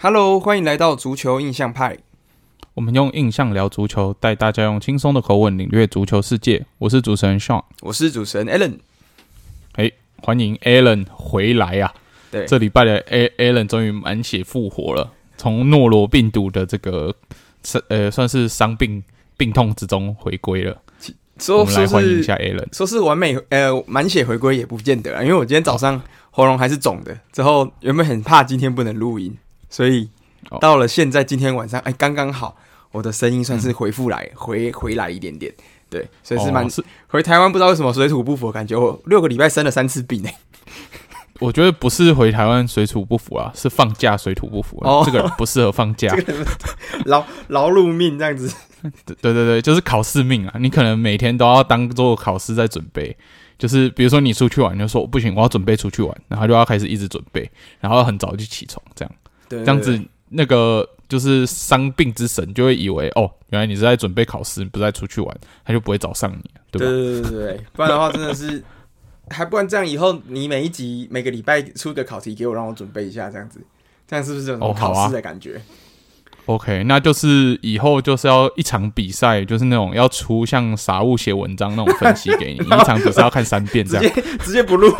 Hello，欢迎来到足球印象派。我们用印象聊足球，带大家用轻松的口吻领略足球世界。我是主持人 Sean，我是主持人 Alan。哎，欢迎 Alan 回来啊！对，这礼拜的 A Alan 终于满血复活了，从诺罗病毒的这个呃算是伤病病痛之中回归了。说我们来欢迎一下 Alan，说是完美呃满血回归也不见得啊，因为我今天早上喉咙还是肿的，之后原本很怕今天不能录音，所以到了现在今天晚上哎刚刚好，我的声音算是回复来、嗯、回回来一点点，对，所以是蛮、哦、是回台湾不知道为什么水土不服，感觉我六个礼拜生了三次病哎。我觉得不是回台湾水土不服啊，是放假水土不服、啊。哦，这个人不适合放假，劳劳碌命这样子。对对对对，就是考试命啊！你可能每天都要当做考试在准备。就是比如说你出去玩，你就说不行，我要准备出去玩，然后就要开始一直准备，然后很早就起床，这样。这样子那个就是伤病之神就会以为哦，原来你是在准备考试，不是在出去玩，他就不会找上你，对吧？对对对对，不然的话真的是。还不然这样，以后你每一集每个礼拜出个考题给我，让我准备一下，这样子，这样是不是有种考试的感觉？？OK，那就是以后就是要一场比赛，就是那种要出像傻物写文章那种分析给你，一场比赛要看三遍，这样直接直接不录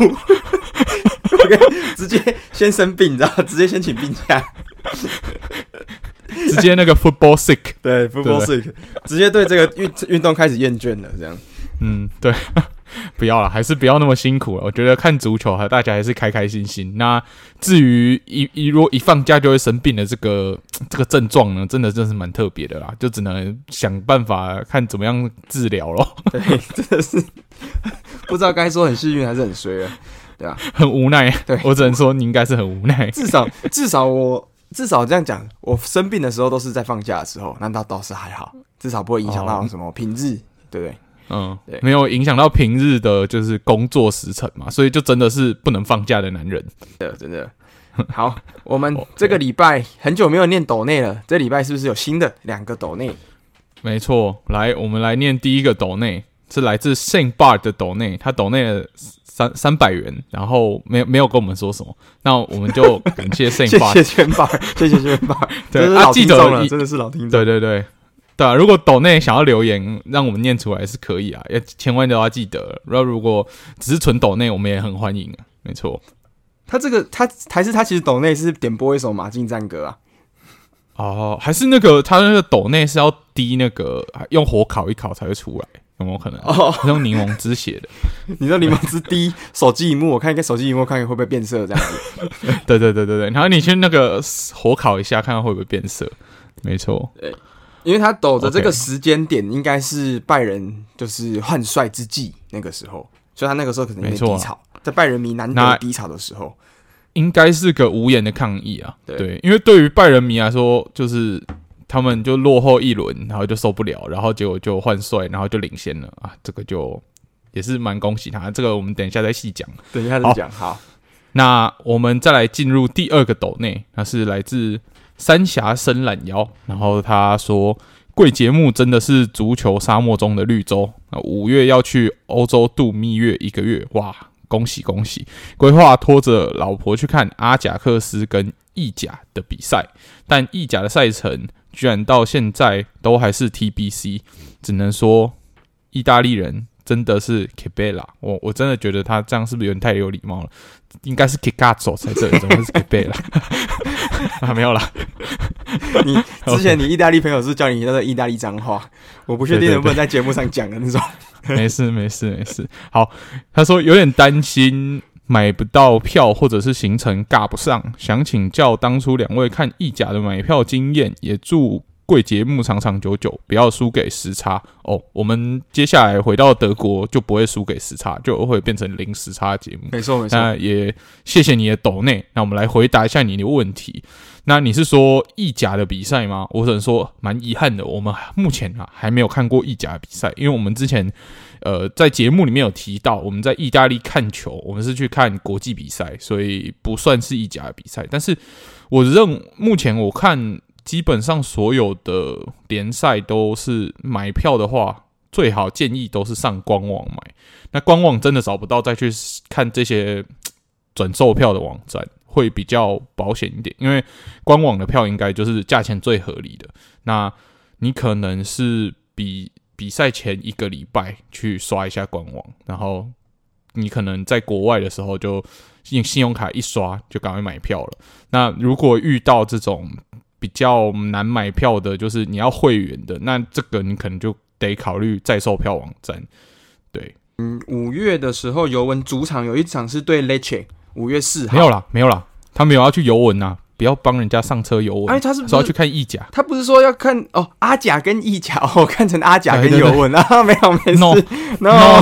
先生病，你知道直接先请病假，直接那个 football sick，对，football sick，直接对这个运运动开始厌倦了，这样，嗯，对。不要了，还是不要那么辛苦了。我觉得看足球，哈大家还是开开心心。那至于一一如果一放假就会生病的这个这个症状呢，真的真是蛮特别的啦，就只能想办法看怎么样治疗咯。对，真的是不知道该说很幸运还是很衰啊，对啊，很无奈。对，我只能说你应该是很无奈。至少至少我至少这样讲，我生病的时候都是在放假的时候，那倒倒是还好，至少不会影响到什么品质，哦、对不对？嗯，对，没有影响到平日的，就是工作时程嘛，所以就真的是不能放假的男人。的，真的。好，我们这个礼拜很久没有念斗内了，这礼拜是不是有新的两个斗内？没错，来，我们来念第一个斗内，是来自 Saint Bar 的斗内，他斗内了三三百元，然后没有没有跟我们说什么，那我们就 感谢 Saint Bar，谢谢 Saint Bar，谢谢 Saint Bar，对，啊，记得真的是老听众，对对对。对啊，如果抖内想要留言让我们念出来是可以啊，要千万都要记得。然后如果只是纯抖内，我们也很欢迎啊。没错，他这个他还是他其实抖内是点播一首马竞战歌啊。哦，还是那个他那个抖内是要滴那个用火烤一烤才会出来，有没有可能？哦，用柠檬汁写的。你说柠檬汁滴手机萤幕，我看一个手机萤幕，看看会不会变色这样子。对对对对对，然后你去那个火烤一下，看看会不会变色。没错。对。因为他抖的这个时间点应该是拜仁就是换帅之际那个时候，所以他那个时候可能有点低潮，在拜仁迷难得低潮的时候，应该是个无言的抗议啊。对，因为对于拜仁迷来说，就是他们就落后一轮，然后就受不了，然后结果就换帅，然后就领先了啊。这个就也是蛮恭喜他。这个我们等一下再细讲，等一下再讲。好，那我们再来进入第二个斗内，那是来自。三峡伸懒腰，然后他说：“贵节目真的是足球沙漠中的绿洲。那五月要去欧洲度蜜月一个月，哇，恭喜恭喜！规划拖着老婆去看阿贾克斯跟意甲的比赛，但意甲的赛程居然到现在都还是 TBC，只能说意大利人。”真的是 Che bella，我我真的觉得他这样是不是有点太有礼貌了？应该是 cazzo 才对，怎么会是 Che bella？啊，没有啦。你之前你意大利朋友是叫你那个意大利脏话，我不确定能不能在节目上讲的那种。没事没事没事。好，他说有点担心买不到票，或者是行程赶不上，想请教当初两位看意甲的买票经验，也祝。贵节目长长久久，不要输给时差哦。我们接下来回到德国就不会输给时差，就会变成零时差的节目。没错没错。那也谢谢你的抖内。那我们来回答一下你的问题。那你是说意甲的比赛吗？我只能说蛮遗憾的，我们目前啊还没有看过意甲的比赛，因为我们之前呃在节目里面有提到，我们在意大利看球，我们是去看国际比赛，所以不算是意甲比赛。但是我认目前我看。基本上所有的联赛都是买票的话，最好建议都是上官网买。那官网真的找不到，再去看这些转售票的网站，会比较保险一点，因为官网的票应该就是价钱最合理的。那你可能是比比赛前一个礼拜去刷一下官网，然后你可能在国外的时候就用信用卡一刷就赶快买票了。那如果遇到这种比较难买票的，就是你要会员的，那这个你可能就得考虑在售票网站。对，嗯，五月的时候，尤文主场有一场是对 Lecce，五月四号没有啦，没有啦，他没有要去尤文呐。不要帮人家上车游玩。哎，他是不是说要去看意甲？他不是说要看哦，阿甲跟意甲，我看成阿甲跟尤文啊，没有没事。No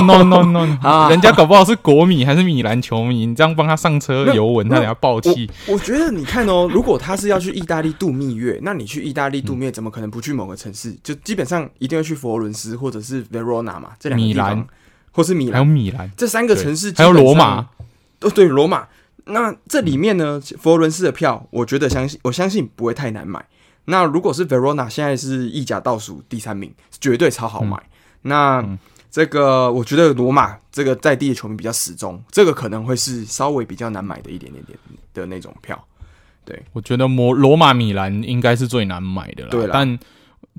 no no no no，人家搞不好是国米还是米兰球迷，你这样帮他上车游文，他等下爆气。我觉得你看哦，如果他是要去意大利度蜜月，那你去意大利度蜜月，怎么可能不去某个城市？就基本上一定要去佛罗伦斯或者是 Verona 嘛，这两个地方，或是米兰，还有米兰这三个城市，还有罗马，哦对，罗马。那这里面呢，佛罗伦斯的票，我觉得相信，我相信不会太难买。那如果是 Verona，现在是意甲倒数第三名，绝对超好买。嗯、那、嗯、这个我觉得罗马这个在地的球迷比较死忠，这个可能会是稍微比较难买的一点点点的那种票。对，我觉得摩罗马米兰应该是最难买的了。对啦，但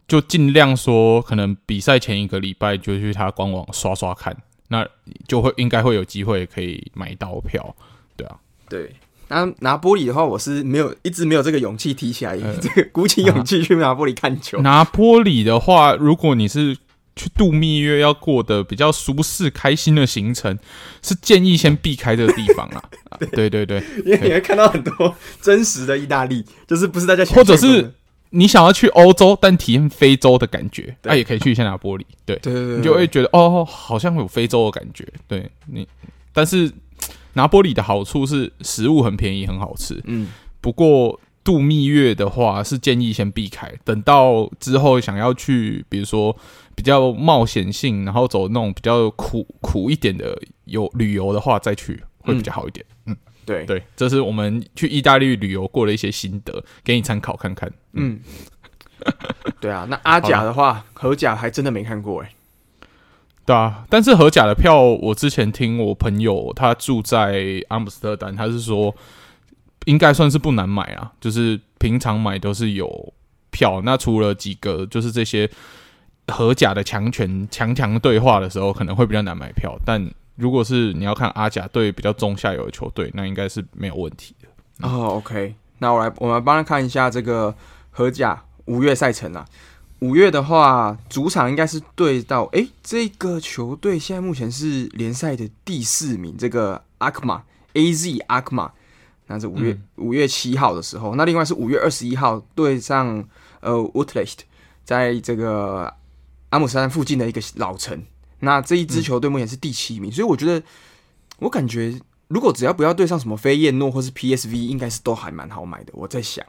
就尽量说，可能比赛前一个礼拜就去他官网刷刷看，那就会应该会有机会可以买到票。对啊。对，那拿玻璃的话，我是没有一直没有这个勇气提起来，呃、这个鼓起勇气去拿玻璃看球。拿玻璃的话，如果你是去度蜜月，要过的比较舒适、开心的行程，是建议先避开这个地方啊。对对对，因为你会看到很多 真实的意大利，就是不是大家想或者是你想要去欧洲，但体验非洲的感觉，那、啊、也可以去一下拿玻璃。对对对，你就会觉得哦，好像有非洲的感觉。对你，但是。拿玻璃的好处是食物很便宜，很好吃。嗯，不过度蜜月的话是建议先避开，等到之后想要去，比如说比较冒险性，然后走那种比较苦苦一点的游旅游的话再去会比较好一点。嗯，嗯对对，这是我们去意大利旅游过的一些心得，给你参考看看。嗯，对啊，那阿甲的话，荷甲还真的没看过哎、欸。对啊，但是荷甲的票，我之前听我朋友他住在阿姆斯特丹，他是说应该算是不难买啊，就是平常买都是有票。那除了几个，就是这些荷甲的强权强强对话的时候，可能会比较难买票。但如果是你要看阿甲对比较中下游的球队，那应该是没有问题的。哦，OK，那我来我们帮他看一下这个荷甲五月赛程啊。五月的话，主场应该是对到哎、欸，这个球队现在目前是联赛的第四名，这个阿克玛 AZ 阿克玛，那是五月五、嗯、月七号的时候。那另外是五月二十一号对上呃 Utrecht 在这个阿姆斯特丹附近的一个老城。那这一支球队目前是第七名，嗯、所以我觉得我感觉如果只要不要对上什么飞燕诺或是 PSV，应该是都还蛮好买的。我在想。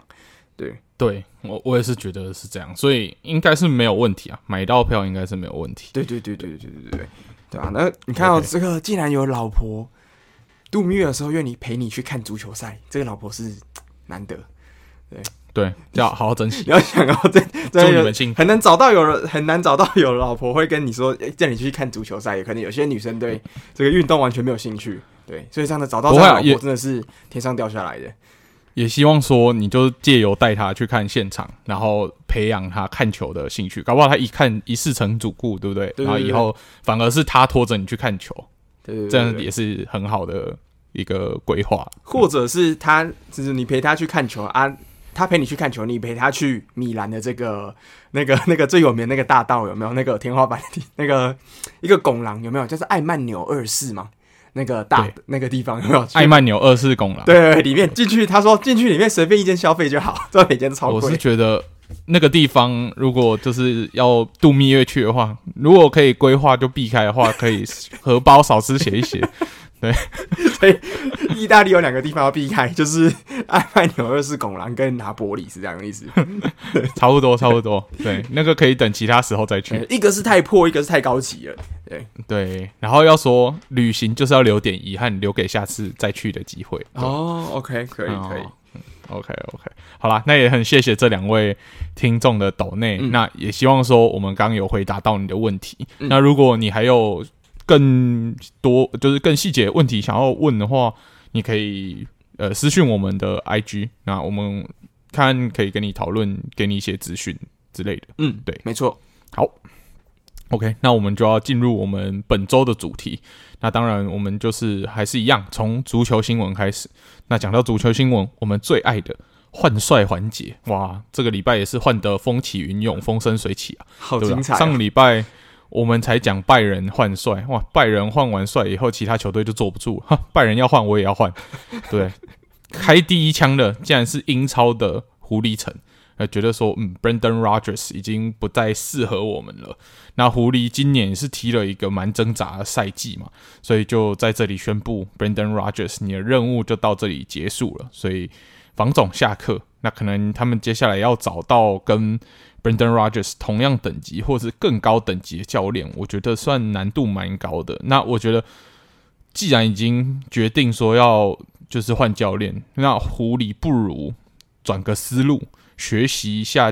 对，对我我也是觉得是这样，所以应该是没有问题啊，买到票应该是没有问题。对对对对对对对对，对啊，那你看到这个，既然有老婆度蜜月的时候愿意陪你去看足球赛，这个老婆是难得。对对，要好好珍惜。你要想要这 祝你们幸福，很难找到有人，很难找到有老婆会跟你说，叫你去看足球赛。也可能有些女生对这个运动完全没有兴趣，对，所以这样的找到这个老婆真的是天上掉下来的。也希望说，你就借由带他去看现场，然后培养他看球的兴趣，搞不好他一看一试成主顾，对不对？然后以后反而是他拖着你去看球，这样也是很好的一个规划。或者是他，就是你陪他去看球啊，他陪你去看球，你陪他去米兰的这个 那个那个最有名的那个大道有没有？那个天花板那个一个拱廊有没有？就是艾曼纽二世吗？那个大那个地方有没有？艾曼纽二世拱廊。对，对，对，里面进去，他说进去里面随便一间消费就好，这每间超贵。我是觉得那个地方如果就是要度蜜月去的话，如果可以规划就避开的话，可以荷包少吃写一写。对，所以意大利有两个地方要避开，就是艾曼纽二世拱廊跟拿玻里是这样的意思。差不多，差不多。对，那个可以等其他时候再去。一个是太破，一个是太高级了。对对，然后要说旅行就是要留点遗憾，留给下次再去的机会。哦，OK，可以可以。嗯，OK OK，好啦，那也很谢谢这两位听众的抖内，嗯、那也希望说我们刚刚有回答到你的问题。嗯、那如果你还有。更多就是更细节问题想要问的话，你可以呃私讯我们的 IG，那我们看可以跟你讨论，给你一些资讯之类的。嗯，对，没错。好，OK，那我们就要进入我们本周的主题。那当然，我们就是还是一样，从足球新闻开始。那讲到足球新闻，我们最爱的换帅环节，哇，这个礼拜也是换得风起云涌、风生水起啊，好精彩啊！上个礼拜我们才讲拜仁换帅，哇，拜仁换完帅以后，其他球队就坐不住，哈，拜仁要换我也要换，对，开第一枪的竟然是英超的狐狸城。呃，觉得说，嗯，Brendan Rogers 已经不再适合我们了。那狐狸今年也是踢了一个蛮挣扎的赛季嘛，所以就在这里宣布，Brendan Rogers，你的任务就到这里结束了。所以房总下课，那可能他们接下来要找到跟 Brendan Rodgers 同样等级或是更高等级的教练，我觉得算难度蛮高的。那我觉得，既然已经决定说要就是换教练，那狐狸不如转个思路。学习一下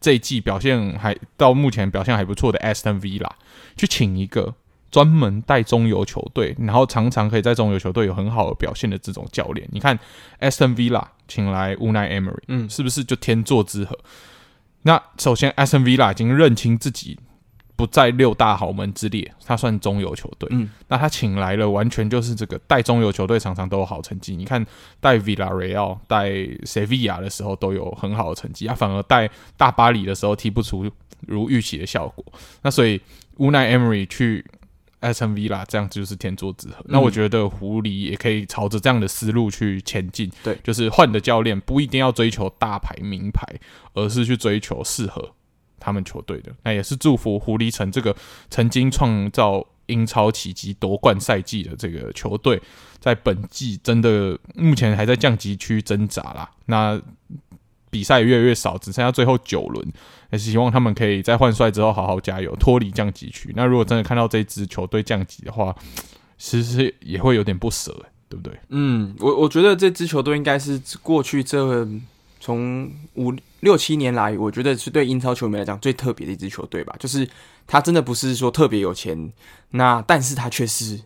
这一季表现还到目前表现还不错的 Aston Villa，去请一个专门带中游球队，然后常常可以在中游球队有很好的表现的这种教练。你看 Aston Villa 请来 Unai Emery，嗯，是不是就天作之合？那首先 Aston Villa 已经认清自己。不在六大豪门之列，他算中游球队。嗯，那他请来了，完全就是这个带中游球队，常常都有好成绩。你看带 Villarreal、带 Sevilla 的时候都有很好的成绩，他反而带大巴黎的时候踢不出如预期的效果。那所以 Unai Emery 去 Aston Villa 这样就是天作之合。嗯、那我觉得狐狸也可以朝着这样的思路去前进。对，就是换的教练不一定要追求大牌名牌，而是去追求适合。他们球队的，那也是祝福狐狸城这个曾经创造英超奇迹夺冠赛季的这个球队，在本季真的目前还在降级区挣扎啦。那比赛越来越少，只剩下最后九轮，也是希望他们可以在换帅之后好好加油，脱离降级区。那如果真的看到这支球队降级的话，其实也会有点不舍，对不对？嗯，我我觉得这支球队应该是过去这。从五六七年来，我觉得是对英超球迷来讲最特别的一支球队吧。就是他真的不是说特别有钱，那但是他却是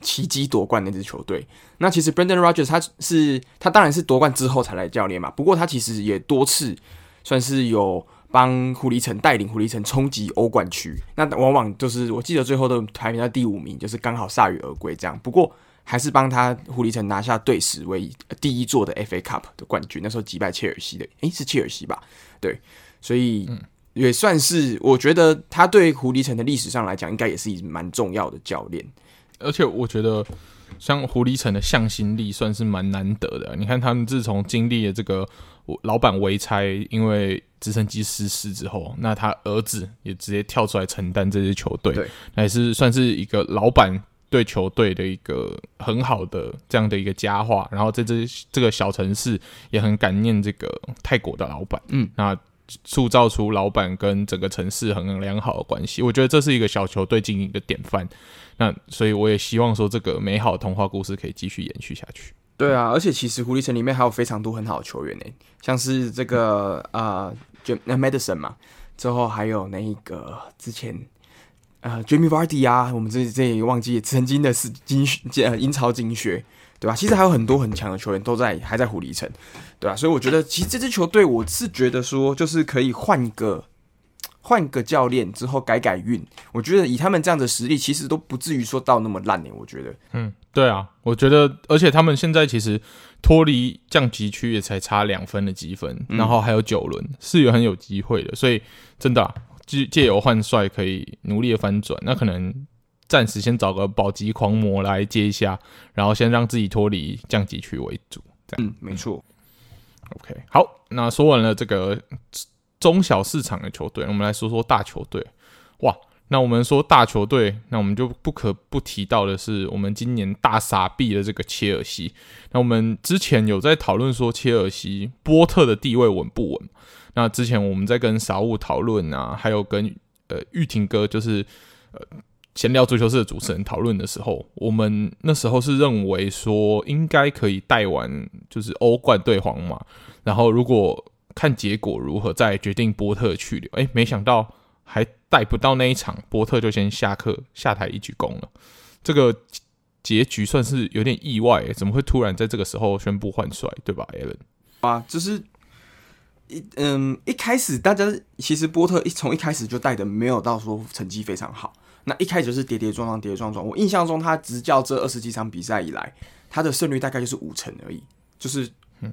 奇迹夺冠那支球队。那其实 Brendan Rogers 他是他当然是夺冠之后才来教练嘛。不过他其实也多次算是有帮狐狸城带领狐狸城冲击欧冠区。那往往就是我记得最后都排名在第五名，就是刚好铩羽而归这样。不过。还是帮他狐狸城拿下队史为第一座的 FA Cup 的冠军，那时候击败切尔西的，诶，是切尔西吧？对，所以也算是我觉得他对狐狸城的历史上来讲，应该也是蛮重要的教练。而且我觉得，像狐狸城的向心力算是蛮难得的。你看他们自从经历了这个老板围拆，因为直升机失事之后，那他儿子也直接跳出来承担这支球队，对，还是算是一个老板。对球队的一个很好的这样的一个佳话，然后在这这个小城市也很感念这个泰国的老板，嗯，那塑造出老板跟整个城市很良好的关系，我觉得这是一个小球队经营的典范。那所以我也希望说这个美好的童话故事可以继续延续下去。对啊，而且其实狐狸城里面还有非常多很好的球员呢，像是这个啊，就那 Madison 嘛，之后还有那个之前。呃，Jamie Vardy 啊，我们这这也忘记曾经的是金呃英超金靴，对吧？其实还有很多很强的球员都在还在狐狸城，对吧？所以我觉得其实这支球队，我是觉得说就是可以换个换个教练之后改改运，我觉得以他们这样的实力，其实都不至于说到那么烂呢。我觉得，嗯，对啊，我觉得，而且他们现在其实脱离降级区也才差两分的积分，然后还有九轮，是有很有机会的，所以真的啊。借由换帅可以努力的翻转，那可能暂时先找个保级狂魔来接一下，然后先让自己脱离降级区为主。这样，嗯，没错。OK，好，那说完了这个中小市场的球队，我们来说说大球队。哇，那我们说大球队，那我们就不可不提到的是我们今年大傻逼的这个切尔西。那我们之前有在讨论说切尔西波特的地位稳不稳？那之前我们在跟傻物讨论啊，还有跟呃玉婷哥，就是呃闲聊足球社的主持人讨论的时候，我们那时候是认为说应该可以带完就是欧冠对皇马，然后如果看结果如何再决定波特去留。哎，没想到还带不到那一场，波特就先下课下台一鞠躬了。这个结局算是有点意外，怎么会突然在这个时候宣布换帅，对吧，Allen？啊，就是一嗯，一开始大家其实波特一从一开始就带的没有到说成绩非常好，那一开始是跌跌撞撞，跌跌撞撞。我印象中他执教这二十几场比赛以来，他的胜率大概就是五成而已，就是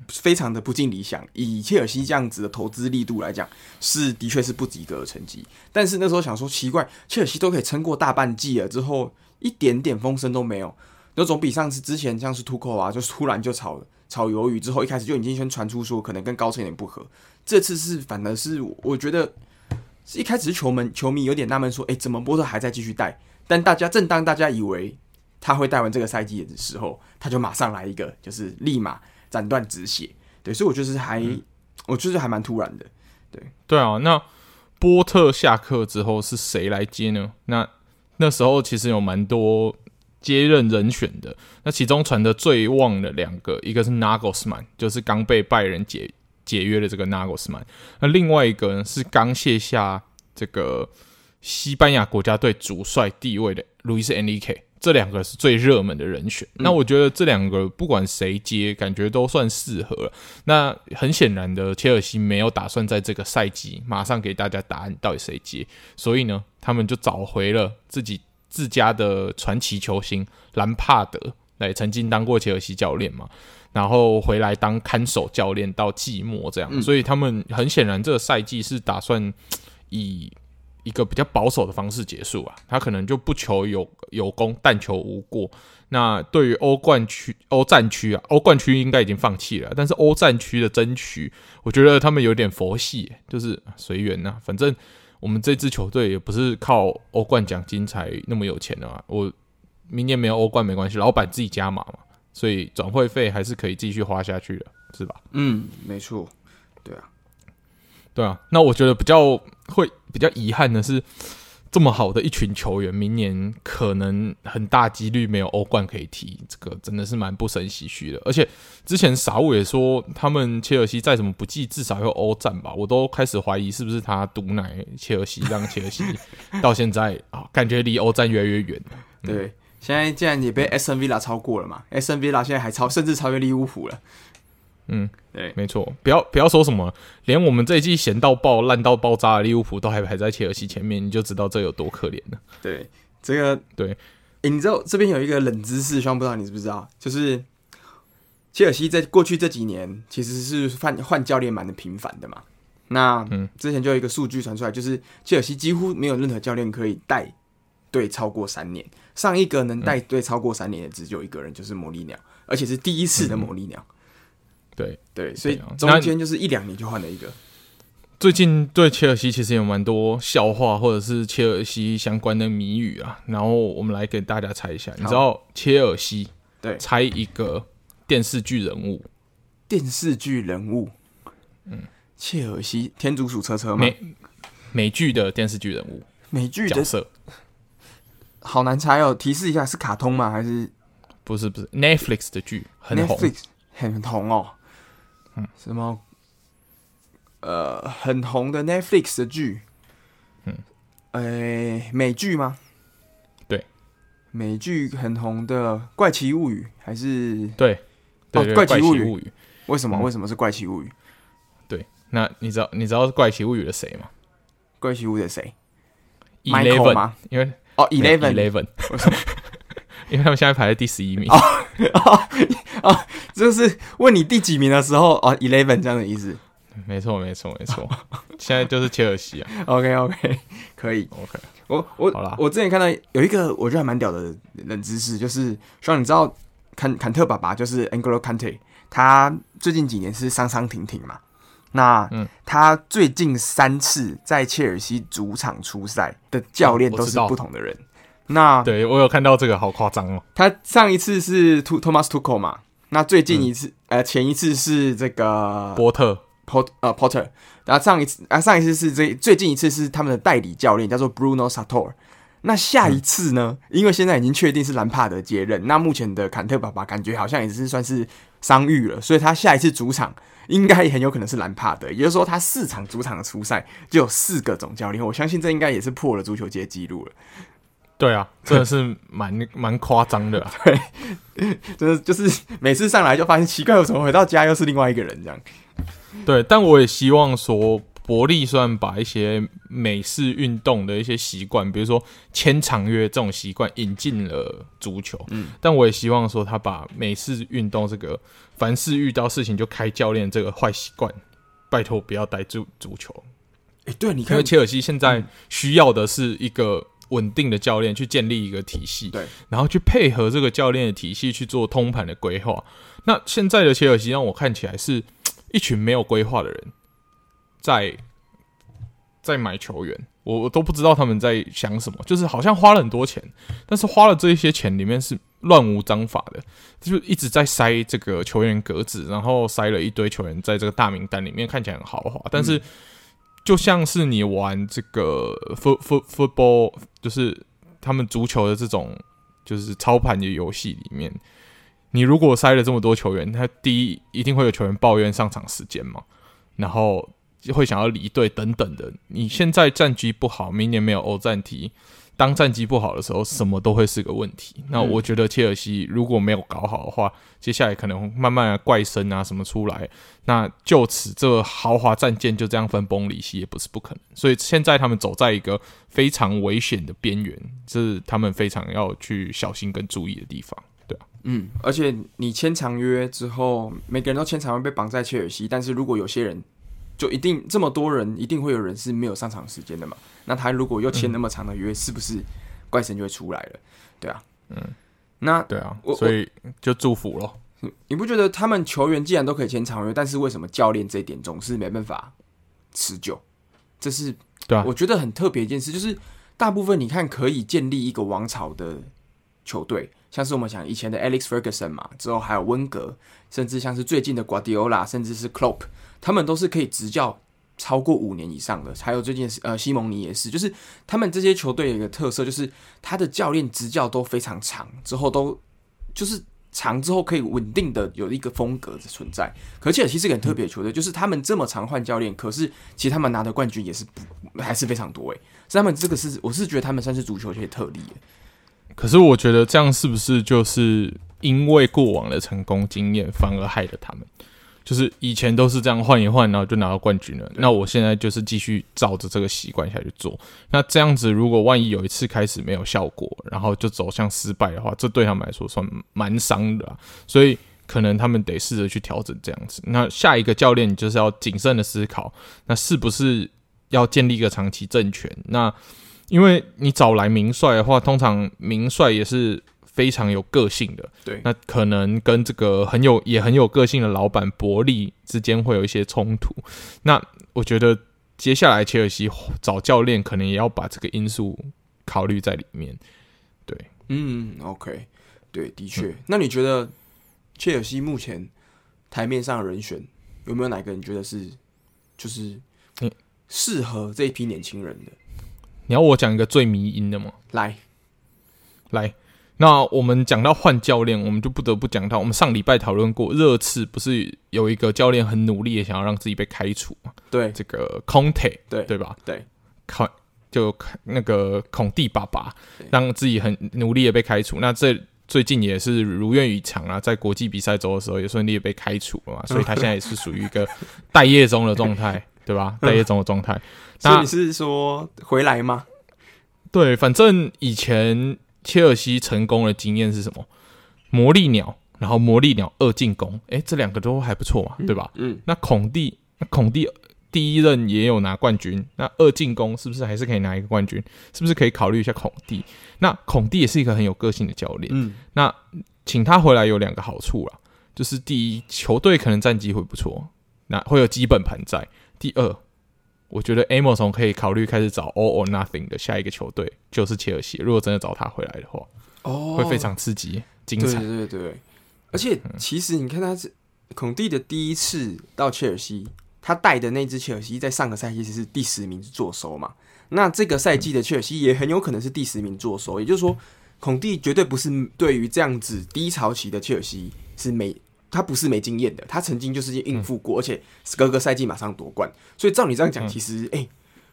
非常的不尽理想。以切尔西这样子的投资力度来讲，是的确是不及格的成绩。但是那时候想说奇怪，切尔西都可以撑过大半季了之后。一点点风声都没有，那总比上次之前像是图克啊，就突然就炒炒鱿鱼之后，一开始就已经先传出说可能跟高层有点不合。这次是反而是我觉得一开始是球门球迷有点纳闷说，哎，怎么波特还在继续带？但大家正当大家以为他会带完这个赛季的时候，他就马上来一个，就是立马斩断止血。对，所以我觉得还、嗯、我觉得还蛮突然的。对对啊，那波特下课之后是谁来接呢？那那时候其实有蛮多接任人选的，那其中传的最旺的两个，一个是 Nagelsmann，就是刚被拜仁解解约的这个 Nagelsmann，那另外一个呢是刚卸下这个西班牙国家队主帅地位的 Luis Enrique，这两个是最热门的人选。嗯、那我觉得这两个不管谁接，感觉都算适合。那很显然的，切尔西没有打算在这个赛季马上给大家答案，到底谁接，所以呢。他们就找回了自己自家的传奇球星兰帕德，来曾经当过切尔西教练嘛，然后回来当看守教练到季末这样，嗯、所以他们很显然这个赛季是打算以一个比较保守的方式结束啊，他可能就不求有有功，但求无过。那对于欧冠区、欧战区啊，欧冠区应该已经放弃了，但是欧战区的争取，我觉得他们有点佛系，就是随缘呐，反正。我们这支球队也不是靠欧冠奖金才那么有钱的嘛。我明年没有欧冠没关系，老板自己加码嘛，所以转会费还是可以继续花下去的，是吧？嗯，没错，对啊，对啊。那我觉得比较会比较遗憾的是。这么好的一群球员，明年可能很大几率没有欧冠可以踢，这个真的是蛮不胜唏嘘的。而且之前傻物也说，他们切尔西再怎么不济，至少要欧战吧。我都开始怀疑是不是他毒奶切尔西，让切尔西到现在啊，感觉离欧战越来越远。嗯、对，现在既然也被 Aston Villa 超过了嘛，Aston Villa 现在还超，甚至超越利物浦了。嗯，对，没错，不要不要说什么，连我们这一季闲到爆、烂到爆炸的利物浦都还排在切尔西前面，你就知道这有多可怜了。对，这个对，欸、你知道这边有一个冷知识，希望不知道你知不知道，就是切尔西在过去这几年其实是换换教练蛮的频繁的嘛。那嗯，之前就有一个数据传出来，就是切尔西几乎没有任何教练可以带队超过三年，上一个能带队超过三年的只有一个人，就是魔力鸟，而且是第一次的魔力鸟。嗯对对，所以中间就是一两年就换了一个。最近对切尔西其实有蛮多笑话，或者是切尔西相关的谜语啊。然后我们来给大家猜一下，你知道切尔西？对，猜一个电视剧人物。电视剧人物，嗯，切尔西天竺鼠车车吗？美美剧的电视剧人物，美剧角色，好难猜哦。提示一下，是卡通吗？还是不是？不是 Netflix 的剧，很红，Netflix 很红哦。什么？呃，很红的 Netflix 的剧，嗯，诶、欸，美剧吗？对，美剧很红的《怪奇物语》还是对，哦，怪奇物语》为什么？嗯、为什么是《怪奇物语》？对，那你知道你知道是《怪奇物语》的谁吗？《怪奇物语》的谁？Eleven 吗？因为哦，Eleven Eleven，因为他们现在排在第十一名。哦 哦，就是问你第几名的时候哦，eleven 这样的意思。没错，没错，没错。现在就是切尔西啊。OK，OK，可以。OK，我我好啦，我之前看到有一个我觉得还蛮屌的冷知识，就是希望你知道坎坎特爸爸就是 N'Golo Kante，他最近几年是伤伤停停嘛。那嗯，他最近三次在切尔西主场出赛的教练都是不同的人。那对我有看到这个，好夸张哦。他上一次是托托马斯图克嘛？那最近一次，嗯、呃，前一次是这个波特，Pot 呃 Potter。然后上一次啊，上一次是这最近一次是他们的代理教练叫做 Bruno Sartor。那下一次呢？嗯、因为现在已经确定是兰帕德接任，那目前的坎特爸爸感觉好像也是算是伤愈了，所以他下一次主场应该也很有可能是兰帕德。也就是说，他四场主场的初赛就有四个总教练，我相信这应该也是破了足球界纪录了。对啊，真的是蛮蛮夸张的、啊。对，就是就是每次上来就发现奇怪，我怎么回到家又是另外一个人这样？对，但我也希望说，伯利虽然把一些美式运动的一些习惯，比如说签长约这种习惯引进了足球，嗯，但我也希望说，他把美式运动这个凡事遇到事情就开教练这个坏习惯，拜托不要带足足球。哎、欸，对，你看，因为切尔西现在需要的是一个。稳定的教练去建立一个体系，对，然后去配合这个教练的体系去做通盘的规划。那现在的切尔西让我看起来是一群没有规划的人在在买球员，我我都不知道他们在想什么，就是好像花了很多钱，但是花了这一些钱里面是乱无章法的，就一直在塞这个球员格子，然后塞了一堆球员在这个大名单里面，看起来很豪华，但是。嗯。就像是你玩这个 foot foot football，就是他们足球的这种就是操盘的游戏里面，你如果塞了这么多球员，他第一一定会有球员抱怨上场时间嘛，然后会想要离队等等的。你现在战绩不好，明年没有欧战踢。当战绩不好的时候，什么都会是个问题。那我觉得切尔西如果没有搞好的话，接下来可能慢慢的怪声啊什么出来，那就此这个豪华战舰就这样分崩离析也不是不可能。所以现在他们走在一个非常危险的边缘，这是他们非常要去小心跟注意的地方。对啊，嗯，而且你签长约之后，每个人都签长约被绑在切尔西，但是如果有些人。就一定这么多人，一定会有人是没有上场时间的嘛？那他如果又签那么长的约，嗯、是不是怪神就会出来了？对啊，嗯，那对啊，我所以就祝福咯。你不觉得他们球员既然都可以签长约，但是为什么教练这一点总是没办法持久？这是对啊，我觉得很特别一件事，就是大部分你看可以建立一个王朝的球队，像是我们讲以前的 Alex Ferguson 嘛，之后还有温格，甚至像是最近的 Guardiola，甚至是 Klopp。他们都是可以执教超过五年以上的，还有最近呃西蒙尼也是，就是他们这些球队有一个特色，就是他的教练执教都非常长，之后都就是长之后可以稳定的有一个风格的存在。而且其实很特别的球队，就是他们这么长换教练，可是其实他们拿的冠军也是不还是非常多诶。所以他们这个是我是觉得他们算是足球界特例。可是我觉得这样是不是就是因为过往的成功经验反而害了他们？就是以前都是这样换一换，然后就拿到冠军了。那我现在就是继续照着这个习惯下去做。那这样子，如果万一有一次开始没有效果，然后就走向失败的话，这对他们来说算蛮伤的啊。所以可能他们得试着去调整这样子。那下一个教练，你就是要谨慎的思考，那是不是要建立一个长期政权？那因为你找来名帅的话，通常名帅也是。非常有个性的，对，那可能跟这个很有也很有个性的老板伯利之间会有一些冲突。那我觉得接下来切尔西找教练，可能也要把这个因素考虑在里面。对，嗯，OK，对，的确。嗯、那你觉得切尔西目前台面上的人选有没有哪个人觉得是就是适合这一批年轻人的？你要我讲一个最迷因的吗？来，来。那我们讲到换教练，我们就不得不讲到，我们上礼拜讨论过，热刺不是有一个教练很努力的想要让自己被开除嘛？对，这个孔蒂，对对吧？对，孔就那个孔蒂爸爸，让自己很努力的被开除。那这最近也是如愿以偿啊，在国际比赛周的时候也顺利的被开除了嘛，所以他现在也是属于一个待业中的状态，对吧？待业中的状态。所以你是说回来吗？对，反正以前。切尔西成功的经验是什么？魔力鸟，然后魔力鸟二进攻，诶，这两个都还不错嘛，对吧？嗯，那孔蒂，那孔蒂第一任也有拿冠军，那二进攻是不是还是可以拿一个冠军？是不是可以考虑一下孔蒂？那孔蒂也是一个很有个性的教练，嗯，那请他回来有两个好处啦，就是第一，球队可能战绩会不错，那会有基本盘在；第二。我觉得 Emerson 可以考虑开始找 All or Nothing 的下一个球队，就是切尔西。如果真的找他回来的话，哦，会非常刺激、精彩。对对对，而且其实你看他是孔蒂的第一次到切尔西，他带的那支切尔西在上个赛季是第十名坐收嘛。那这个赛季的切尔西也很有可能是第十名坐收，也就是说，孔蒂绝对不是对于这样子低潮期的切尔西是没。他不是没经验的，他曾经就是应付过，嗯、而且隔个赛季马上夺冠。所以照你这样讲，其实，哎、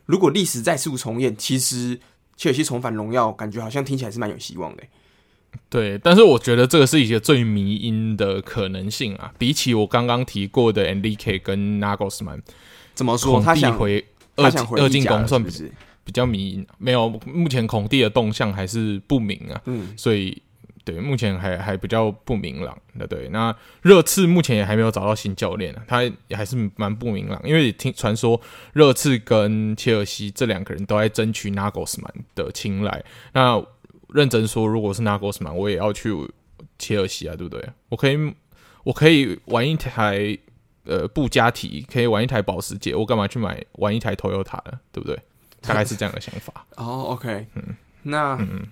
如果历史再次重演，其实切尔西重返荣耀，感觉好像听起来是蛮有希望的。对，但是我觉得这个是一个最迷因的可能性啊，比起我刚刚提过的 Enrique 跟 Nagelsmann，怎么说？他想回二二进攻算不是比较迷因，没有，目前孔蒂的动向还是不明啊，嗯，所以。对，目前还还比较不明朗的。对，那热刺目前也还没有找到新教练，他也还是蛮不明朗。因为听传说，热刺跟切尔西这两个人都在争取 n a g o s m a n 的青睐。那认真说，如果是 n a g o s m a n，我也要去切尔西啊，对不对？我可以，我可以玩一台呃布加提，可以玩一台保时捷，我干嘛去买玩一台 Toyota 呢？对不对？大概是这样的想法。哦，OK，嗯，那嗯。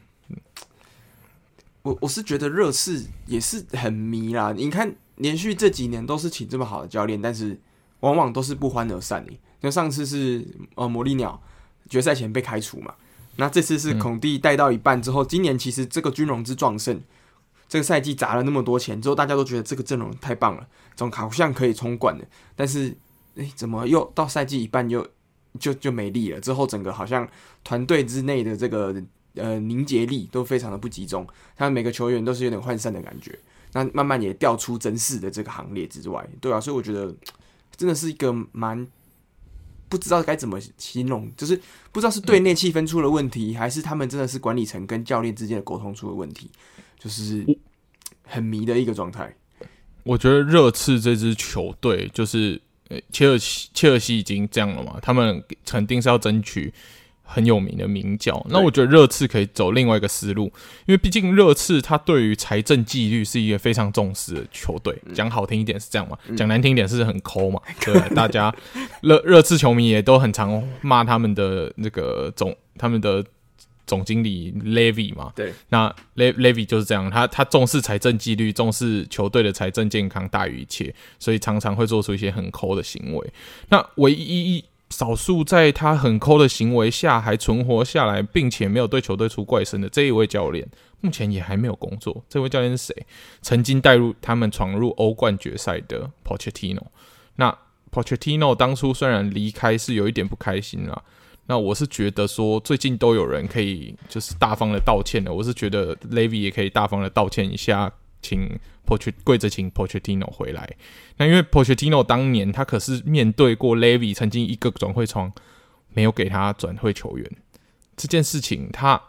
我我是觉得热刺也是很迷啦。你看，连续这几年都是请这么好的教练，但是往往都是不欢而散。的。那上次是呃魔力鸟决赛前被开除嘛，那这次是孔蒂带到一半之后，今年其实这个军容之壮盛，这个赛季砸了那么多钱之后，大家都觉得这个阵容太棒了，总好像可以冲冠的。但是诶，怎么又到赛季一半又就就没力了？之后整个好像团队之内的这个。呃，凝结力都非常的不集中，他们每个球员都是有点涣散的感觉。那慢慢也掉出真四的这个行列之外，对啊，所以我觉得真的是一个蛮不知道该怎么形容，就是不知道是队内气氛出了问题，还是他们真的是管理层跟教练之间的沟通出了问题，就是很迷的一个状态。我觉得热刺这支球队就是切尔西，切尔西已经这样了嘛，他们肯定是要争取。很有名的名角，那我觉得热刺可以走另外一个思路，因为毕竟热刺他对于财政纪律是一个非常重视的球队。讲好听一点是这样嘛，讲难听一点是很抠嘛。对，大家热热刺球迷也都很常骂他们的那个总他们的总经理 Levy 嘛。对，那 Le Levy 就是这样，他他重视财政纪律，重视球队的财政健康大于一切，所以常常会做出一些很抠的行为。那唯一一。少数在他很抠的行为下还存活下来，并且没有对球队出怪声的这一位教练，目前也还没有工作。这位教练是谁？曾经带入他们闯入欧冠决赛的 Pochettino。那 Pochettino 当初虽然离开是有一点不开心啦，那我是觉得说最近都有人可以就是大方的道歉了，我是觉得 Levy 也可以大方的道歉一下，请。Poch 跪着请 Pochettino 回来，那因为 Pochettino 当年他可是面对过 Levy 曾经一个转会窗没有给他转会球员这件事情，他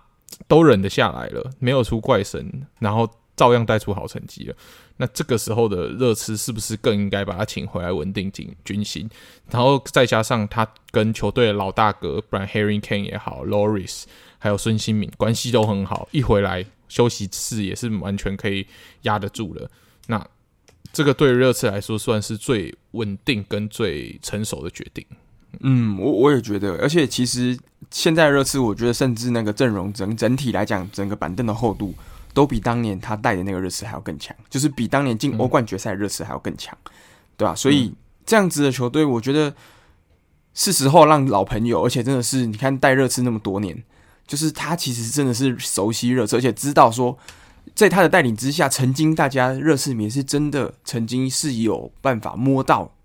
都忍得下来了，没有出怪声，然后照样带出好成绩了。那这个时候的热刺是不是更应该把他请回来稳定军军心？然后再加上他跟球队的老大哥，不然 Harry Kane 也好，Loris 还有孙兴慜关系都很好，一回来。休息室也是完全可以压得住的。那这个对热刺来说算是最稳定跟最成熟的决定。嗯，我我也觉得，而且其实现在热刺，我觉得甚至那个阵容整整体来讲，整个板凳的厚度都比当年他带的那个热刺还要更强，就是比当年进欧冠决赛的热刺还要更强，对吧？所以这样子的球队，我觉得是时候让老朋友，而且真的是你看带热刺那么多年。就是他其实真的是熟悉热刺，而且知道说，在他的带领之下，曾经大家热刺迷是真的曾经是有办法摸到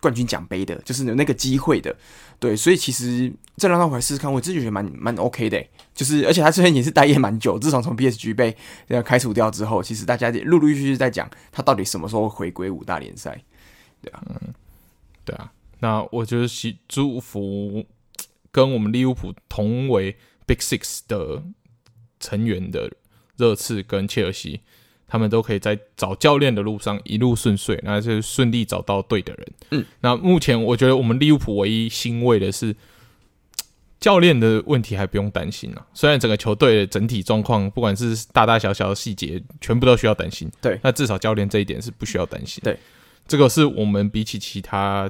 冠军奖杯的，就是有那个机会的。对，所以其实这让他回来试试看，我自己觉得蛮蛮 OK 的、就是而且他虽然也是待业蛮久，自从从 PSG 被开除掉之后，其实大家也陆陆续续在讲他到底什么时候回归五大联赛。对啊，嗯，对啊。那我觉得是祝福跟我们利物浦同为。Big Six 的成员的热刺跟切尔西，他们都可以在找教练的路上一路顺遂，那就顺利找到对的人。嗯，那目前我觉得我们利物浦唯一欣慰的是，教练的问题还不用担心啊。虽然整个球队的整体状况，不管是大大小小的细节，全部都需要担心。对，那至少教练这一点是不需要担心。对，这个是我们比起其他。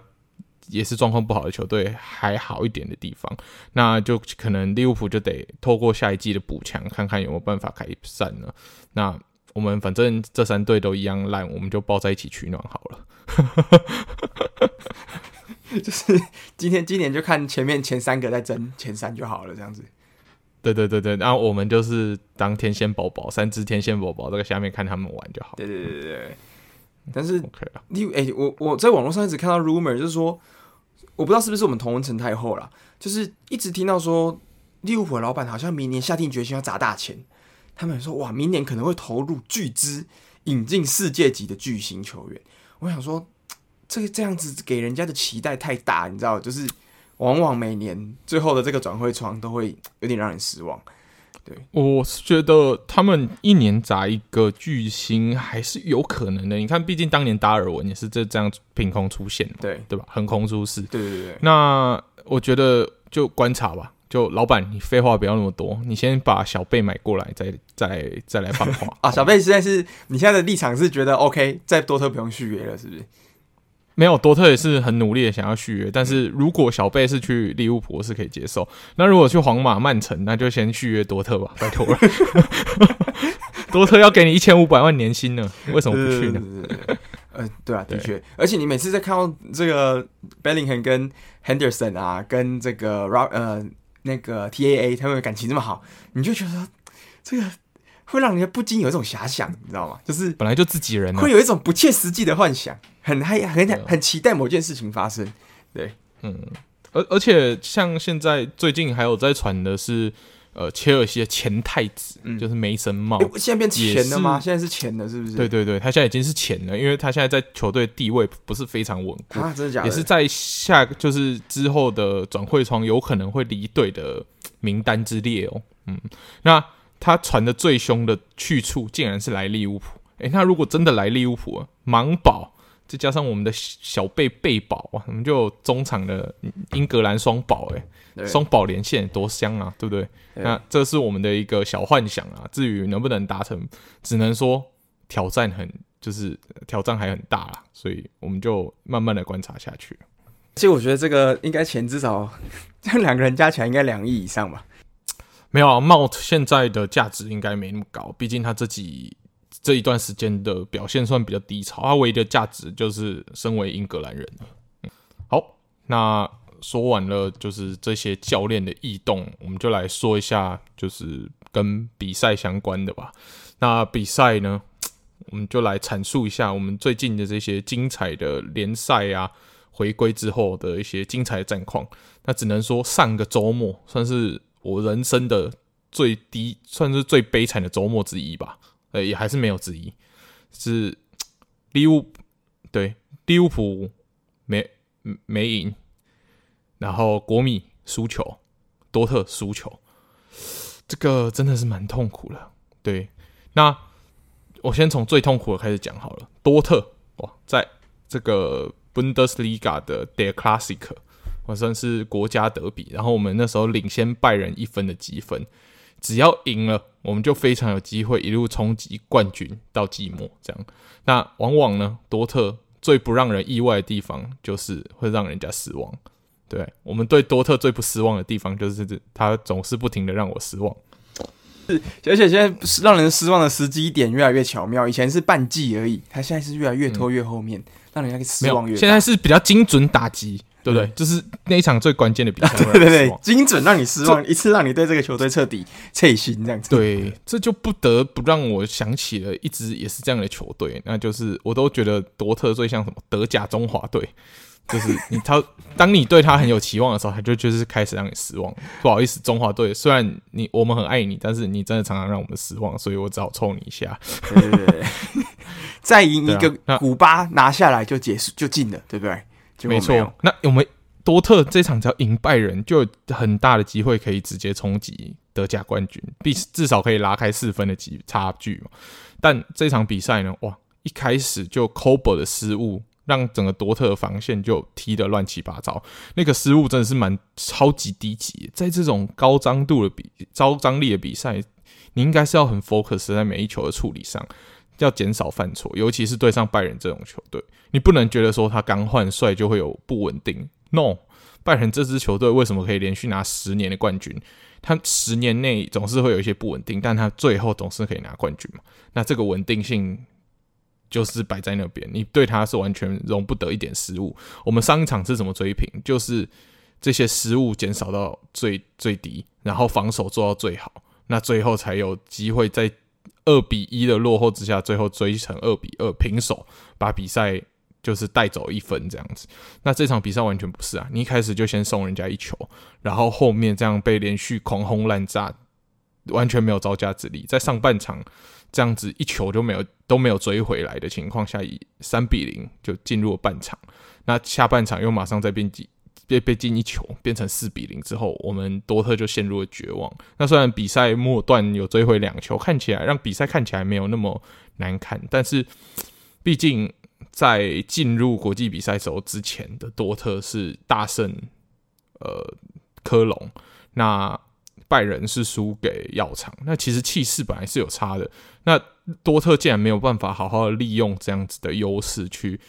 也是状况不好的球队还好一点的地方，那就可能利物浦就得透过下一季的补强，看看有没有办法改善了。那我们反正这三队都一样烂，我们就抱在一起取暖好了。就是今天今年就看前面前三个在争前三就好了，这样子。对对对对，然后我们就是当天线宝宝，三只天线宝宝，这个下面看他们玩就好。对对对对。但是你哎、okay 欸，我我在网络上一直看到 rumor，就是说。我不知道是不是我们同文成太厚了，就是一直听到说利物浦老板好像明年下定决心要砸大钱，他们说哇，明年可能会投入巨资引进世界级的巨星球员。我想说，这个这样子给人家的期待太大，你知道，就是往往每年最后的这个转会窗都会有点让人失望。对，我是觉得他们一年砸一个巨星还是有可能的。你看，毕竟当年达尔文也是这这样凭空出现，对对吧？横空出世。对对对。那我觉得就观察吧。就老板，你废话不要那么多，你先把小贝买过来，再再再来放话 啊。小贝现在是你现在的立场是觉得 OK，再多特不用续约了，是不是？没有，多特也是很努力的想要续约，但是如果小贝是去利物浦，我是可以接受。那如果去皇马、曼城，那就先续约多特吧，拜托了。多特要给你一千五百万年薪呢，为什么不去呢？呃，对啊，的确。而且你每次在看到这个 Bellingham 跟 Henderson 啊，跟这个 Rob 呃那个 TAA 他们的感情这么好，你就觉得这个会让人家不禁有一种遐想，你知道吗？就是本来就自己人，会有一种不切实际的幻想。很嗨，很很期待某件事情发生，对，嗯，而而且像现在最近还有在传的是，呃，切尔西的前太子，嗯、就是梅森茂，现在变钱了吗？现在是钱了，是不是？对对对，他现在已经是钱了，因为他现在在球队地位不是非常稳固，啊，真的假的？也是在下就是之后的转会窗有可能会离队的名单之列哦，嗯，那他传的最凶的去处竟然是来利物浦，诶、欸，那如果真的来利物浦，芒宝。再加上我们的小贝贝宝啊，我们就中场的英格兰双宝诶，双宝连线多香啊，对不对？对，那这是我们的一个小幻想啊。至于能不能达成，只能说挑战很，就是挑战还很大啦。所以我们就慢慢的观察下去。其实我觉得这个应该钱至少 这两个人加起来应该两亿以上吧？没有，Mount 现在的价值应该没那么高，毕竟他自己。这一段时间的表现算比较低潮，他唯一的价值就是身为英格兰人。嗯，好，那说完了就是这些教练的异动，我们就来说一下就是跟比赛相关的吧。那比赛呢，我们就来阐述一下我们最近的这些精彩的联赛啊，回归之后的一些精彩战况。那只能说上个周末算是我人生的最低，算是最悲惨的周末之一吧。呃，也还是没有之一，是利物浦对利物浦没没赢，然后国米输球，多特输球，这个真的是蛮痛苦的。对，那我先从最痛苦的开始讲好了。多特哇，在这个 Bundesliga 的 Der Klassiker，我算是国家德比，然后我们那时候领先拜仁一分的积分。只要赢了，我们就非常有机会一路冲击冠军到季末。这样，那往往呢，多特最不让人意外的地方就是会让人家失望。对，我们对多特最不失望的地方就是他总是不停的让我失望。是，而且现在让人失望的时机点越来越巧妙。以前是半季而已，他现在是越来越拖越后面，嗯、让人家失望越。现在是比较精准打击。对不对？就是那一场最关键的比赛，对对对，精准让你失望，一次让你对这个球队彻底碎心，这样子。对，这就不得不让我想起了一支也是这样的球队，那就是我都觉得多特最像什么德甲中华队，就是你他当你对他很有期望的时候，他就就是开始让你失望。不好意思，中华队虽然你我们很爱你，但是你真的常常让我们失望，所以我只好抽你一下。对对对，再赢一个古巴拿下来就结束就进了，对不对？没错，那我们多特这场只要赢拜仁，就有很大的机会可以直接冲击德甲冠军，必至少可以拉开四分的级差距嘛。但这场比赛呢，哇，一开始就 Kobel 的失误，让整个多特的防线就踢得乱七八糟。那个失误真的是蛮超级低级，在这种高张度的比高张力的比赛，你应该是要很 focus 在每一球的处理上。要减少犯错，尤其是对上拜仁这种球队，你不能觉得说他刚换帅就会有不稳定。No，拜仁这支球队为什么可以连续拿十年的冠军？他十年内总是会有一些不稳定，但他最后总是可以拿冠军嘛？那这个稳定性就是摆在那边，你对他是完全容不得一点失误。我们上一场是怎么追平？就是这些失误减少到最最低，然后防守做到最好，那最后才有机会在。二比一的落后之下，最后追成二比二平手，把比赛就是带走一分这样子。那这场比赛完全不是啊，你一开始就先送人家一球，然后后面这样被连续狂轰滥炸，完全没有招架之力。在上半场这样子一球都没有都没有追回来的情况下，以三比零就进入了半场。那下半场又马上再变几。被被进一球，变成四比零之后，我们多特就陷入了绝望。那虽然比赛末段有追回两球，看起来让比赛看起来没有那么难看，但是毕竟在进入国际比赛时候之前的多特是大胜呃科隆，那拜仁是输给药厂，那其实气势本来是有差的。那多特竟然没有办法好好利用这样子的优势去。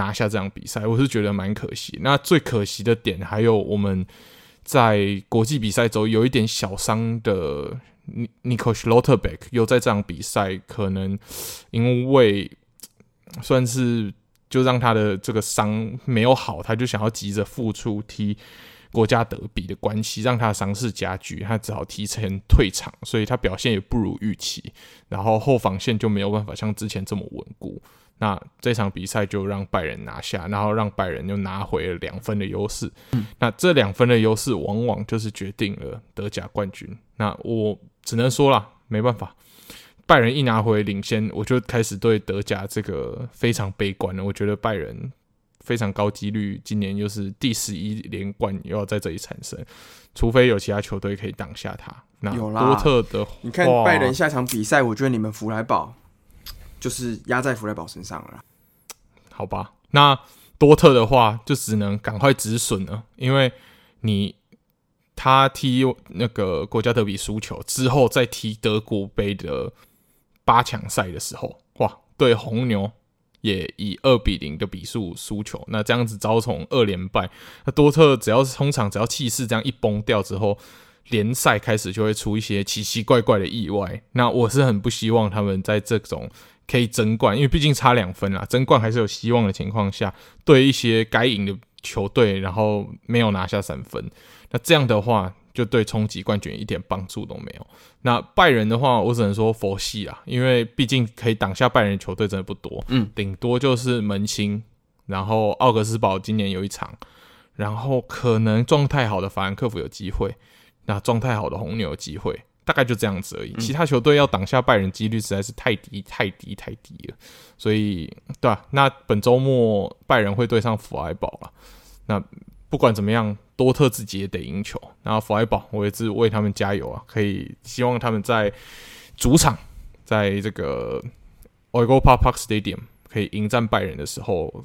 拿下这场比赛，我是觉得蛮可惜。那最可惜的点，还有我们在国际比赛中有一点小伤的 Nico Schlotterbeck，又在这场比赛可能因为算是就让他的这个伤没有好，他就想要急着复出踢国家德比的关系，让他的伤势加剧，他只好提前退场，所以他表现也不如预期，然后后防线就没有办法像之前这么稳固。那这场比赛就让拜仁拿下，然后让拜仁又拿回了两分的优势。嗯，那这两分的优势往往就是决定了德甲冠军。那我只能说啦，没办法，拜仁一拿回领先，我就开始对德甲这个非常悲观了。我觉得拜仁非常高几率今年又是第十一连冠又要在这里产生，除非有其他球队可以挡下他。那多特的，你看拜仁下场比赛，我觉得你们弗莱堡。就是压在弗莱堡身上了，好吧？那多特的话就只能赶快止损了，因为你他踢那个国家德比输球之后，再踢德国杯的八强赛的时候，哇，对红牛也以二比零的比数输球，那这样子遭从二连败，那多特只要是通常只要气势这样一崩掉之后，联赛开始就会出一些奇奇怪怪的意外，那我是很不希望他们在这种。可以争冠，因为毕竟差两分啦，争冠还是有希望的情况下，对一些该赢的球队，然后没有拿下三分，那这样的话，就对冲击冠军一点帮助都没有。那拜仁的话，我只能说佛系啦，因为毕竟可以挡下拜仁的球队真的不多，嗯，顶多就是门兴，然后奥格斯堡今年有一场，然后可能状态好的法兰克福有机会，那状态好的红牛有机会。大概就这样子而已，其他球队要挡下拜仁几率实在是太低太低太低了，所以对吧、啊？那本周末拜仁会对上弗莱堡了，那不管怎么样，多特自己也得赢球，然后弗莱堡我也是为他们加油啊，可以希望他们在主场，在这个 Europa Park Stadium 可以迎战拜仁的时候，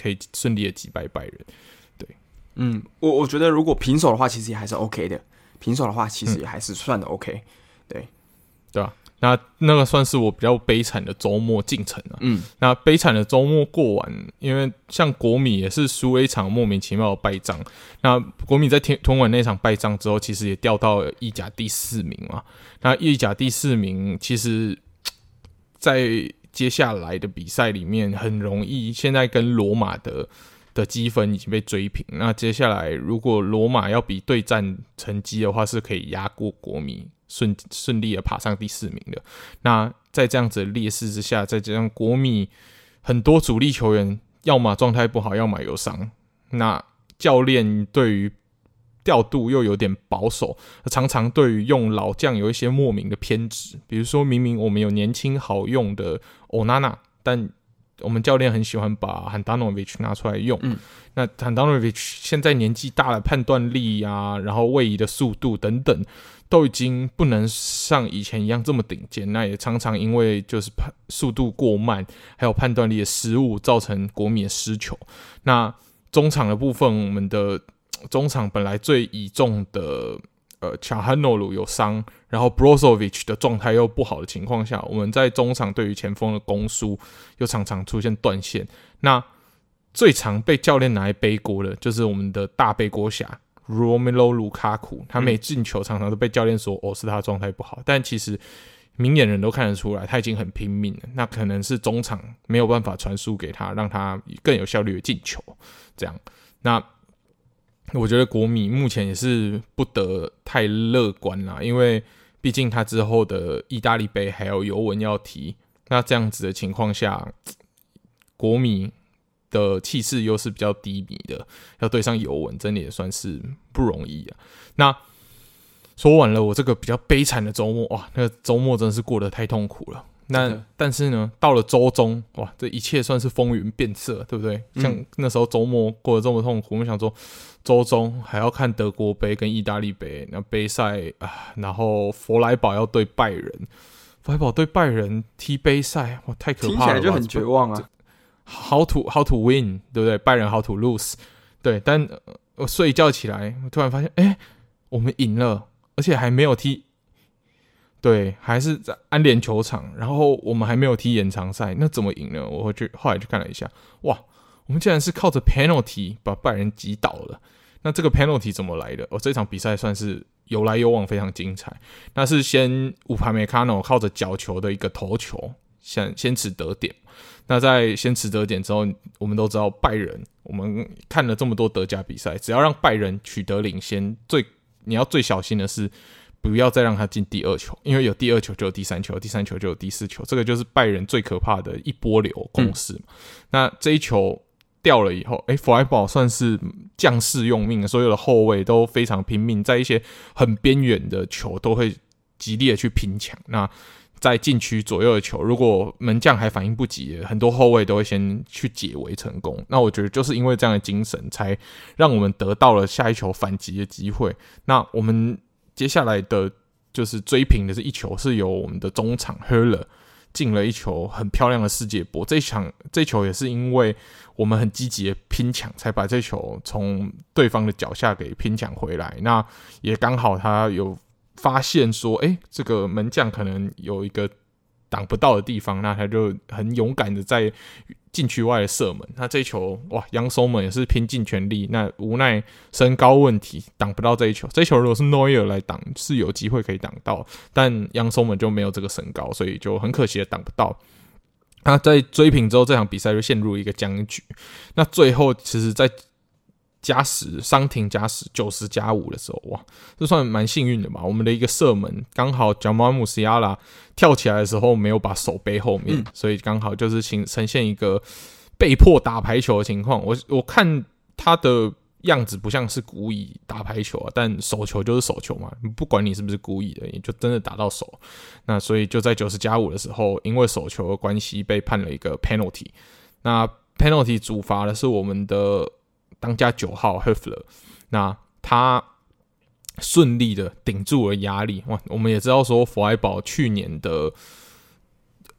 可以顺利的击败拜仁。对，嗯，我我觉得如果平手的话，其实也还是 OK 的。平手的话，其实也还是算的 OK，、嗯、对，对吧？那那个算是我比较悲惨的周末进程了。嗯，那悲惨的周末过完，因为像国米也是输了一场莫名其妙的败仗。那国米在天吞完那场败仗之后，其实也掉到了意甲第四名嘛。那意甲第四名，其实，在接下来的比赛里面，很容易现在跟罗马的。的积分已经被追平，那接下来如果罗马要比对战成绩的话，是可以压过国米，顺顺利的爬上第四名的。那在这样子的劣势之下，再加上国米很多主力球员要么状态不好，要么有伤，那教练对于调度又有点保守，常常对于用老将有一些莫名的偏执，比如说明明我们有年轻好用的欧娜娜，但我们教练很喜欢把汉达诺维奇拿出来用，嗯、那汉达诺维奇现在年纪大了，判断力啊，然后位移的速度等等，都已经不能像以前一样这么顶尖。那也常常因为就是判速度过慢，还有判断力的失误，造成国米的失球。那中场的部分，我们的中场本来最倚重的。呃，乔汉诺鲁有伤，然后 Brozovic 的状态又不好的情况下，我们在中场对于前锋的攻输又常常出现断线。那最常被教练拿来背锅的，就是我们的大背锅侠 Romelu Lukaku，他每进球常常都被教练说哦，是他状态不好，但其实明眼人都看得出来他已经很拼命了。那可能是中场没有办法传输给他，让他更有效率的进球。这样，那。我觉得国米目前也是不得太乐观啦，因为毕竟他之后的意大利杯还有尤文要踢，那这样子的情况下，国米的气势又是比较低迷的，要对上尤文，真的也算是不容易啊。那说完了我这个比较悲惨的周末，哇，那个周末真的是过得太痛苦了。那但是呢，到了周中，哇，这一切算是风云变色，对不对？嗯、像那时候周末过得这么痛苦，我们想说周中还要看德国杯跟意大利杯，那杯赛啊，然后佛莱堡要对拜仁，弗莱堡对拜仁踢杯赛，哇，太可怕了，听起来就很绝望啊。How to how to win，对不对？拜仁 how to lose，对。但我睡一觉起来，我突然发现，哎，我们赢了，而且还没有踢。对，还是在安联球场，然后我们还没有踢延长赛，那怎么赢呢？我会去后来去看了一下，哇，我们竟然是靠着 penalty 把拜仁击倒了。那这个 penalty 怎么来的？哦，这场比赛算是有来有往，非常精彩。那是先五排梅卡诺靠着角球的一个头球，先先取得点。那在先取得点之后，我们都知道拜仁，我们看了这么多德甲比赛，只要让拜仁取得领先，最你要最小心的是。不要再让他进第二球，因为有第二球就有第三球，第三球就有第四球，这个就是拜仁最可怕的一波流攻势。那这一球掉了以后，诶，弗莱堡算是将士用命，所有的后卫都非常拼命，在一些很边缘的球都会极力的去拼抢。那在禁区左右的球，如果门将还反应不及，很多后卫都会先去解围成功。那我觉得就是因为这样的精神，才让我们得到了下一球反击的机会。那我们。接下来的就是追平的是一球，是由我们的中场 Heller 进了一球很漂亮的世界波。这一场这球也是因为我们很积极的拼抢，才把这球从对方的脚下给拼抢回来。那也刚好他有发现说，哎，这个门将可能有一个挡不到的地方，那他就很勇敢的在。禁区外的射门，那这一球哇，杨松门也是拼尽全力，那无奈身高问题挡不到这一球。这一球如果是诺伊尔来挡，是有机会可以挡到，但杨松门就没有这个身高，所以就很可惜的挡不到。那在追平之后，这场比赛就陷入一个僵局。那最后其实，在加时，伤停加时，九十加五的时候，哇，这算蛮幸运的吧？我们的一个射门刚好贾马姆西亚拉跳起来的时候没有把手背后面，嗯、所以刚好就是呈呈现一个被迫打排球的情况。我我看他的样子不像是故意打排球啊，但手球就是手球嘛，不管你是不是故意的，也就真的打到手。那所以就在九十加五的时候，因为手球的关系被判了一个 penalty。那 penalty 主罚的是我们的。当家九号 h e f l e r 那他顺利的顶住了压力。哇，我们也知道说弗莱堡去年的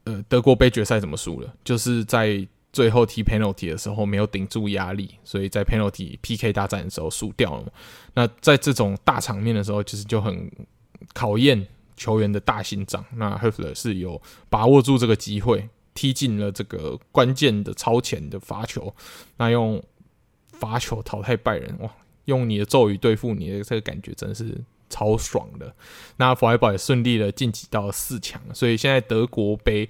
呃德国杯决赛怎么输了，就是在最后踢 penalty 的时候没有顶住压力，所以在 penalty PK 大战的时候输掉了。那在这种大场面的时候，其实就很考验球员的大心脏。那 Höfler 是有把握住这个机会，踢进了这个关键的超前的罚球。那用罚球淘汰拜仁，哇！用你的咒语对付你的这个感觉真的是超爽的。那弗莱堡也顺利的晋级到四强，所以现在德国杯，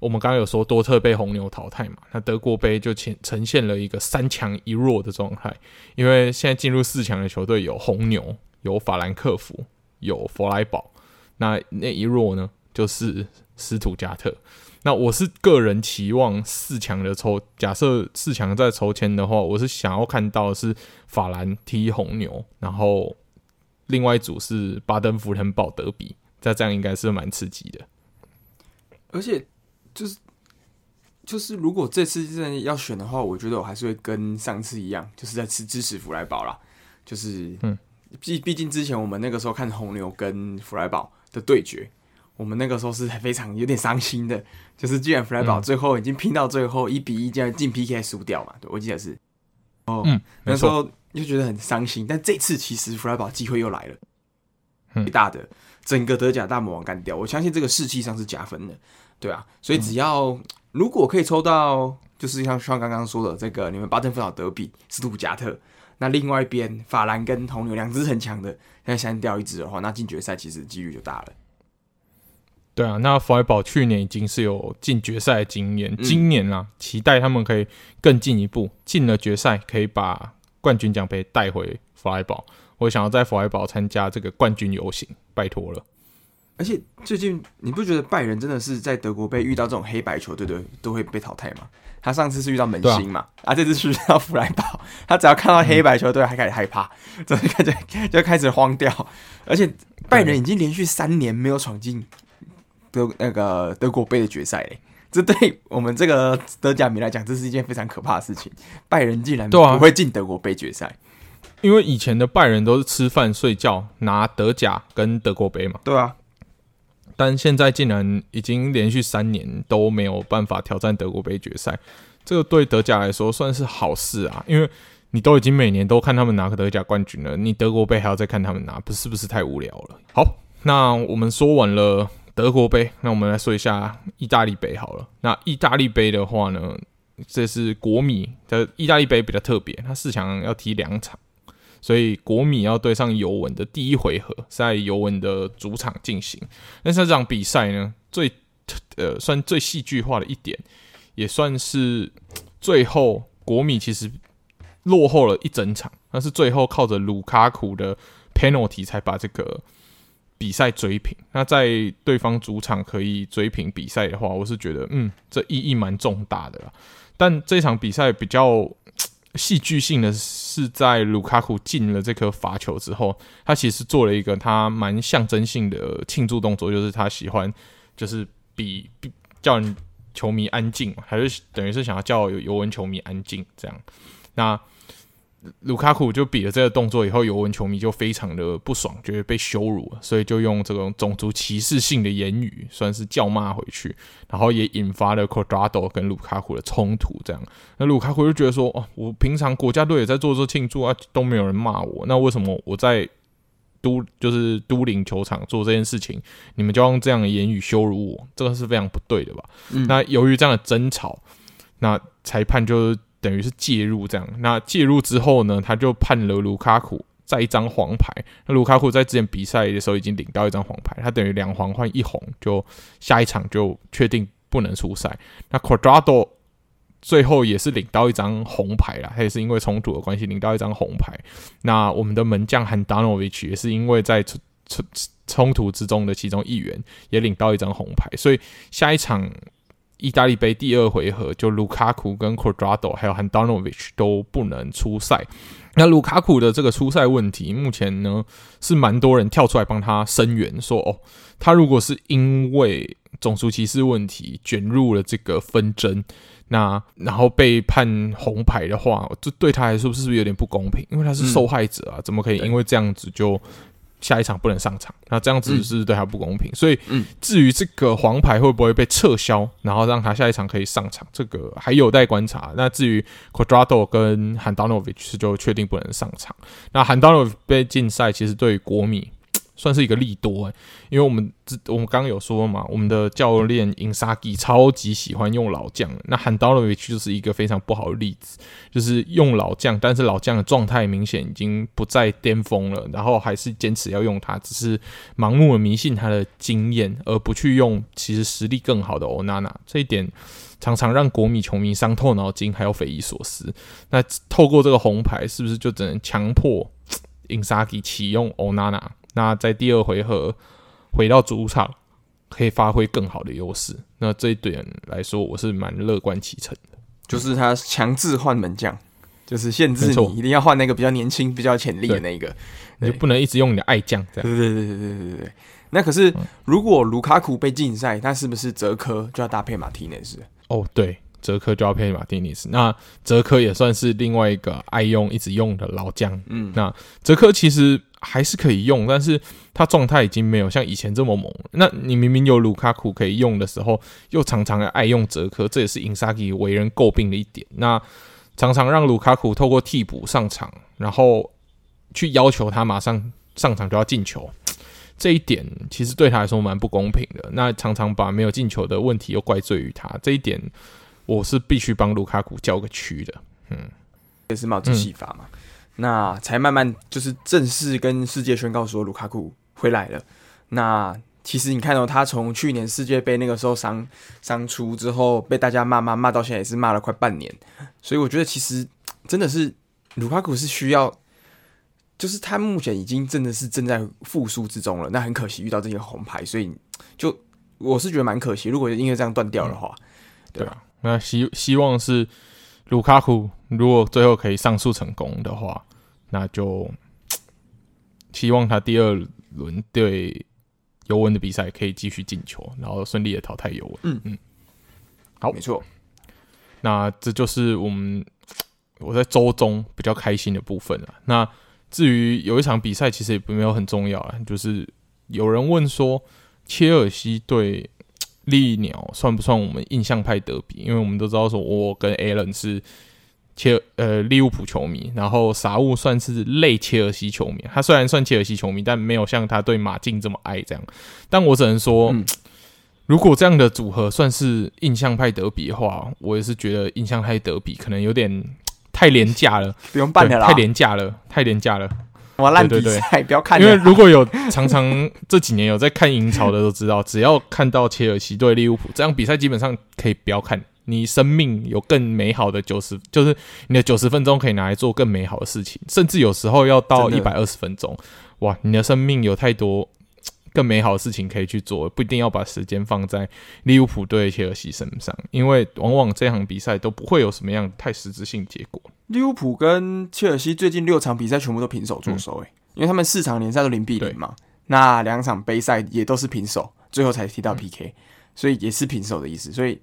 我们刚刚有说多特被红牛淘汰嘛，那德国杯就呈呈现了一个三强一弱的状态，因为现在进入四强的球队有红牛、有法兰克福、有弗莱堡，那那一弱呢，就是斯图加特。那我是个人期望四强的抽，假设四强在抽签的话，我是想要看到是法兰踢红牛，然后另外一组是巴登符腾堡德比，那这样应该是蛮刺激的。而且就是就是如果这次真的要选的话，我觉得我还是会跟上次一样，就是在吃支持弗莱堡啦。就是嗯，毕毕竟之前我们那个时候看红牛跟弗莱堡的对决。我们那个时候是非常有点伤心的，就是既然弗莱堡最后已经拼到最后一比一，竟然进 PK 输掉嘛，对，我记得是。哦，嗯，那时候就觉得很伤心。但这次其实弗莱堡机会又来了，最大的整个德甲大魔王干掉，我相信这个士气上是加分的，对啊。所以只要如果可以抽到，就是像像刚刚说的这个你们巴登弗朗德比斯图加特，那另外一边法兰跟红牛两只很强的，现在先掉一只的话，那进决赛其实几率就大了。对啊，那弗莱堡去年已经是有进决赛的经验，嗯、今年啊，期待他们可以更进一步，进了决赛可以把冠军奖杯带回弗莱堡。我想要在弗莱堡参加这个冠军游行，拜托了。而且最近你不觉得拜仁真的是在德国被遇到这种黑白球队的都会被淘汰吗？他上次是遇到门兴嘛，啊，啊，这次是遇到弗莱堡，他只要看到黑白球队还开始害怕，就开始就开始慌掉。而且拜仁已经连续三年没有闯进德那个德国杯的决赛嘞，这对我们这个德甲迷来讲，这是一件非常可怕的事情。拜仁竟然不会进德国杯决赛。因为以前的拜仁都是吃饭睡觉拿德甲跟德国杯嘛，对啊。但现在竟然已经连续三年都没有办法挑战德国杯决赛，这个对德甲来说算是好事啊！因为你都已经每年都看他们拿个德甲冠军了，你德国杯还要再看他们拿，不是不是太无聊了？好，那我们说完了德国杯，那我们来说一下意大利杯好了。那意大利杯的话呢，这是国米的意大利杯比较特别，它四强要踢两场。所以国米要对上尤文的第一回合，在尤文的主场进行。那这场比赛呢，最呃算最戏剧化的一点，也算是最后国米其实落后了一整场，但是最后靠着卢卡库的 penalty 才把这个比赛追平。那在对方主场可以追平比赛的话，我是觉得嗯，这意义蛮重大的啦。但这场比赛比较。戏剧性的是，在卢卡库进了这颗罚球之后，他其实做了一个他蛮象征性的庆祝动作，就是他喜欢就是比，比叫人球迷安静，还是等于是想要叫尤文球迷安静这样。那卢卡库就比了这个动作以后，尤文球迷就非常的不爽，觉得被羞辱，所以就用这种种族歧视性的言语，算是叫骂回去，然后也引发了 Cuadrado 跟卢卡库的冲突。这样，那卢卡库就觉得说：“哦，我平常国家队也在做这庆祝啊，都没有人骂我，那为什么我在都就是都灵球场做这件事情，你们就用这样的言语羞辱我？这个是非常不对的吧？”嗯、那由于这样的争吵，那裁判就。等于是介入这样，那介入之后呢，他就判了卢卡库再一张黄牌。那卢卡库在之前比赛的时候已经领到一张黄牌，他等于两黄换一红，就下一场就确定不能出赛。那 Cuadrado 最后也是领到一张红牌啦，他也是因为冲突的关系领到一张红牌。那我们的门将 Handanovic 也是因为在冲冲冲突之中的其中一员也领到一张红牌，所以下一场。意大利杯第二回合，就卢卡库跟 Cuadrado 还有 Handanovic 都不能出赛。那卢卡库的这个出赛问题，目前呢是蛮多人跳出来帮他声援，说哦，他如果是因为种族歧视问题卷入了这个纷争，那然后被判红牌的话，这对他来说是不是有点不公平？因为他是受害者啊，嗯、怎么可以因为这样子就？下一场不能上场，那这样子是对他不公平。嗯、所以，至于这个黄牌会不会被撤销，然后让他下一场可以上场，这个还有待观察。那至于 Quadrado 跟 Handanovic 就确定不能上场。那 Handanovic 被禁赛，其实对于国米。算是一个利多，因为我们这我们刚刚有说嘛，我们的教练因萨基超级喜欢用老将，那汉道洛维奇就是一个非常不好的例子，就是用老将，但是老将的状态明显已经不在巅峰了，然后还是坚持要用他，只是盲目的迷信他的经验，而不去用其实实力更好的欧娜娜，这一点常常让国米球迷伤透脑筋，还有匪夷所思。那透过这个红牌，是不是就只能强迫因萨基启用欧娜娜？那在第二回合回到主场，可以发挥更好的优势。那这一点来说，我是蛮乐观其成的。就是他强制换门将，就是限制你一定要换那个比较年轻、比较潜力的那个，你就不能一直用你的爱将。这样对对对对对对对。那可是，如果卢卡库被禁赛，那是不是泽科就要搭配马蒂内斯？哦，对。泽科就要配马蒂内斯，那泽科也算是另外一个爱用、一直用的老将。嗯，那泽科其实还是可以用，但是他状态已经没有像以前这么猛。那你明明有卢卡库可以用的时候，又常常爱用哲科，这也是因萨基为人诟病的一点。那常常让卢卡库透过替补上场，然后去要求他马上上场就要进球，这一点其实对他来说蛮不公平的。那常常把没有进球的问题又怪罪于他，这一点。我是必须帮卢卡库叫个屈的，嗯，也是帽子戏法嘛，嗯、那才慢慢就是正式跟世界宣告说卢卡库回来了。那其实你看到、哦、他从去年世界杯那个时候伤伤出之后，被大家骂骂骂到现在也是骂了快半年，所以我觉得其实真的是卢卡库是需要就是他目前已经真的是正在复苏之中了。那很可惜遇到这些红牌，所以就我是觉得蛮可惜。如果因为这样断掉的话，嗯、对吧？那希希望是卢卡库如果最后可以上诉成功的话，那就希望他第二轮对尤文的比赛可以继续进球，然后顺利的淘汰尤文。嗯嗯，好，没错。那这就是我们我在周中比较开心的部分了。那至于有一场比赛，其实也没有很重要啊。就是有人问说，切尔西对利鸟算不算我们印象派德比？因为我们都知道说，我跟 Alan 是切呃利物浦球迷，然后傻物算是类切尔西球迷。他虽然算切尔西球迷，但没有像他对马竞这么爱这样。但我只能说。嗯如果这样的组合算是印象派德比的话，我也是觉得印象派德比可能有点太廉价了，不用办了啦，太廉价了，太廉价了。哇，烂比赛不要看，因为如果有常常这几年有在看英超的都知道，只要看到切尔西对利物浦这样比赛，基本上可以不要看。你生命有更美好的九十，就是你的九十分钟可以拿来做更美好的事情，甚至有时候要到一百二十分钟，哇，你的生命有太多。更美好的事情可以去做，不一定要把时间放在利物浦对切尔西身上，因为往往这场比赛都不会有什么样太实质性结果。利物浦跟切尔西最近六场比赛全部都平手作收，诶、嗯，因为他们四场联赛都零比零嘛，那两场杯赛也都是平手，最后才踢到 PK，、嗯、所以也是平手的意思。所以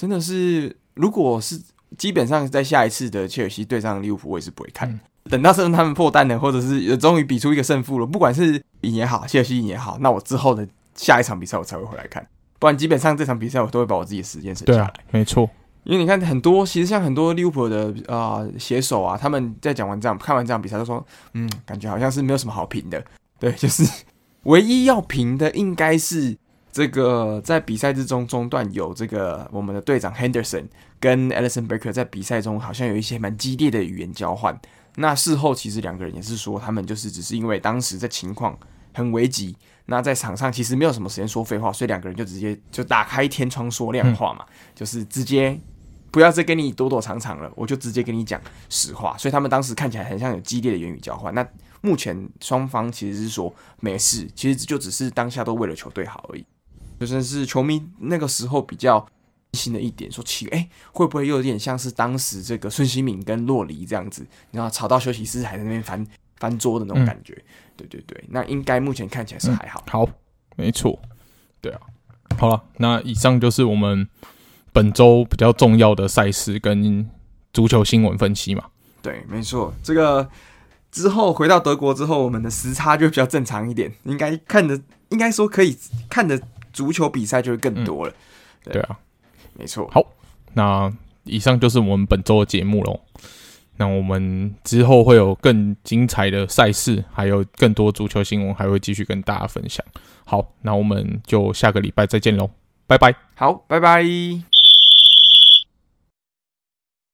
真的是，如果是基本上在下一次的切尔西对上利物浦，我也是不会看。嗯等到是他们破蛋了，或者是终于比出一个胜负了，不管是赢也好，切尔西赢也好，那我之后的下一场比赛我才会回来看，不然基本上这场比赛我都会把我自己的时间省下来。对啊，没错，因为你看很多，其实像很多利物浦的啊写手啊，他们在讲完这样看完这场比赛都说，嗯，感觉好像是没有什么好评的。对，就是唯一要评的应该是这个在比赛之中中段有这个我们的队长 Henderson 跟 Alisson Becker 在比赛中好像有一些蛮激烈的语言交换。那事后其实两个人也是说，他们就是只是因为当时的情况很危急，那在场上其实没有什么时间说废话，所以两个人就直接就打开天窗说亮话嘛，嗯、就是直接不要再跟你躲躲藏藏了，我就直接跟你讲实话。所以他们当时看起来很像有激烈的言语交换。那目前双方其实是说没事，其实就只是当下都为了球队好而已。就算是球迷那个时候比较。新的一点说起，哎、欸，会不会又有点像是当时这个孙兴敏跟洛黎这样子，然后吵到休息室还在那边翻翻桌的那种感觉？嗯、对对对，那应该目前看起来是还好。嗯、好，没错，对啊。好了，那以上就是我们本周比较重要的赛事跟足球新闻分析嘛。对，没错。这个之后回到德国之后，我们的时差就比较正常一点，应该看的，应该说可以看的足球比赛就会更多了。嗯、对啊。没错，好，那以上就是我们本周的节目喽。那我们之后会有更精彩的赛事，还有更多足球新闻，还会继续跟大家分享。好，那我们就下个礼拜再见喽，拜拜。好，拜拜。